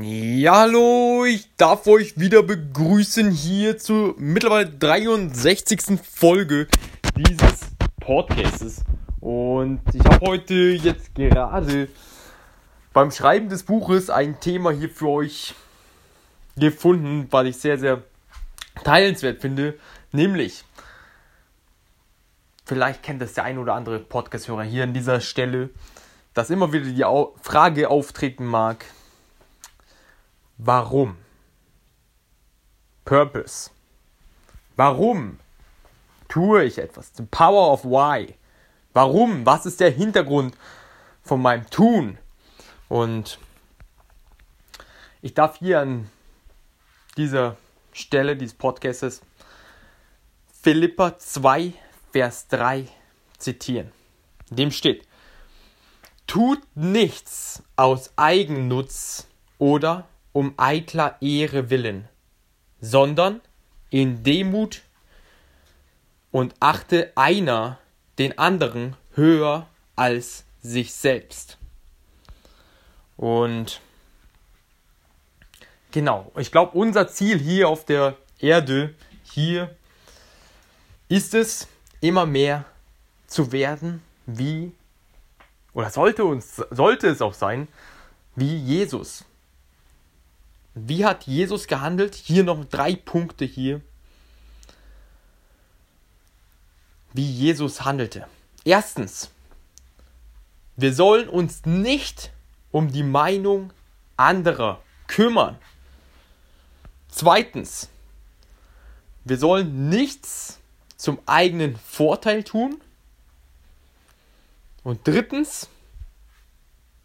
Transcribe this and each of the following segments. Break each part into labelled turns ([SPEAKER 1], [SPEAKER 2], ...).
[SPEAKER 1] Ja, hallo, ich darf euch wieder begrüßen hier zur mittlerweile 63. Folge dieses Podcasts. Und ich habe heute jetzt gerade beim Schreiben des Buches ein Thema hier für euch gefunden, was ich sehr, sehr teilenswert finde. Nämlich, vielleicht kennt das der ein oder andere Podcast-Hörer hier an dieser Stelle, dass immer wieder die Frage auftreten mag, Warum? Purpose. Warum tue ich etwas? The power of why. Warum? Was ist der Hintergrund von meinem Tun? Und ich darf hier an dieser Stelle dieses Podcasts Philippa 2, Vers 3 zitieren. In dem steht, tut nichts aus Eigennutz oder um eitler Ehre willen, sondern in Demut und achte einer den anderen höher als sich selbst. Und genau, ich glaube, unser Ziel hier auf der Erde, hier ist es, immer mehr zu werden wie, oder sollte uns, sollte es auch sein, wie Jesus. Wie hat Jesus gehandelt? Hier noch drei Punkte hier. Wie Jesus handelte. Erstens, wir sollen uns nicht um die Meinung anderer kümmern. Zweitens, wir sollen nichts zum eigenen Vorteil tun. Und drittens,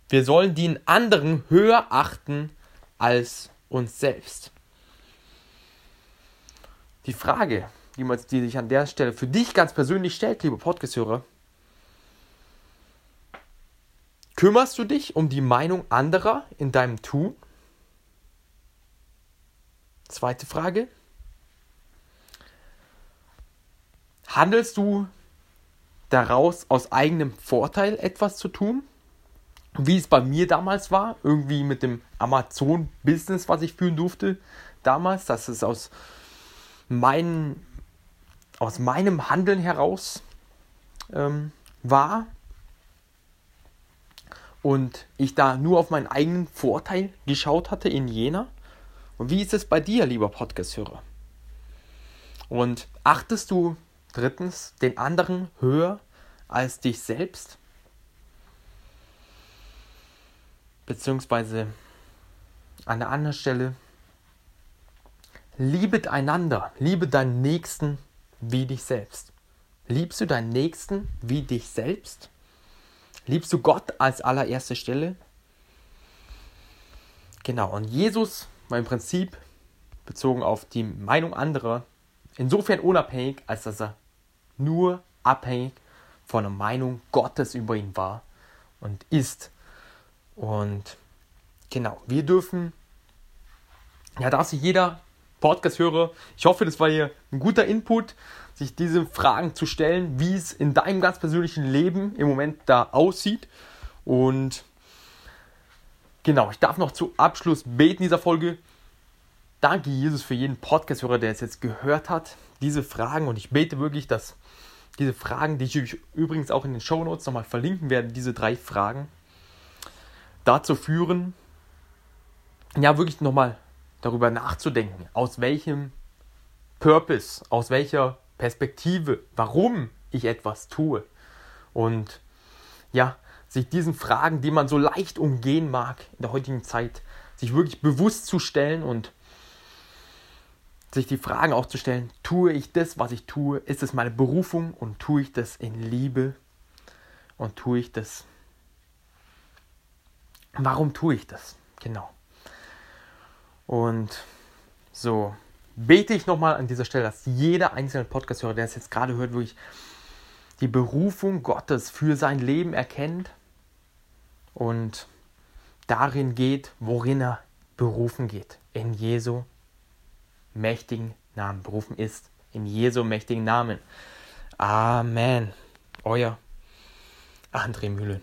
[SPEAKER 1] wir sollen den anderen höher achten als uns selbst. Die Frage, die, man, die sich an der Stelle für dich ganz persönlich stellt, liebe Podcast-Hörer, kümmerst du dich um die Meinung anderer in deinem Tun? Zweite Frage. Handelst du daraus aus eigenem Vorteil etwas zu tun? Wie es bei mir damals war, irgendwie mit dem Amazon-Business, was ich führen durfte damals, dass es aus, mein, aus meinem Handeln heraus ähm, war und ich da nur auf meinen eigenen Vorteil geschaut hatte in Jena. Und wie ist es bei dir, lieber Podcast-Hörer? Und achtest du drittens den anderen höher als dich selbst? Beziehungsweise an der anderen Stelle, liebet einander, liebe deinen Nächsten wie dich selbst. Liebst du deinen Nächsten wie dich selbst? Liebst du Gott als allererste Stelle? Genau, und Jesus war im Prinzip bezogen auf die Meinung anderer insofern unabhängig, als dass er nur abhängig von der Meinung Gottes über ihn war und ist. Und genau, wir dürfen, ja, darf sich jeder Podcast-Hörer, ich hoffe, das war hier ein guter Input, sich diese Fragen zu stellen, wie es in deinem ganz persönlichen Leben im Moment da aussieht. Und genau, ich darf noch zu Abschluss beten dieser Folge. Danke, Jesus, für jeden Podcast-Hörer, der es jetzt gehört hat, diese Fragen. Und ich bete wirklich, dass diese Fragen, die ich übrigens auch in den Show Notes nochmal verlinken werde, diese drei Fragen, dazu führen, ja, wirklich nochmal darüber nachzudenken, aus welchem Purpose, aus welcher Perspektive, warum ich etwas tue. Und ja, sich diesen Fragen, die man so leicht umgehen mag in der heutigen Zeit, sich wirklich bewusst zu stellen und sich die Fragen auch zu stellen, tue ich das, was ich tue, ist es meine Berufung und tue ich das in Liebe und tue ich das Warum tue ich das? Genau. Und so bete ich nochmal an dieser Stelle, dass jeder einzelne Podcast-Hörer, der es jetzt gerade hört, wirklich die Berufung Gottes für sein Leben erkennt und darin geht, worin er berufen geht. In Jesu mächtigen Namen berufen ist. In Jesu mächtigen Namen. Amen. Euer André Mühlen.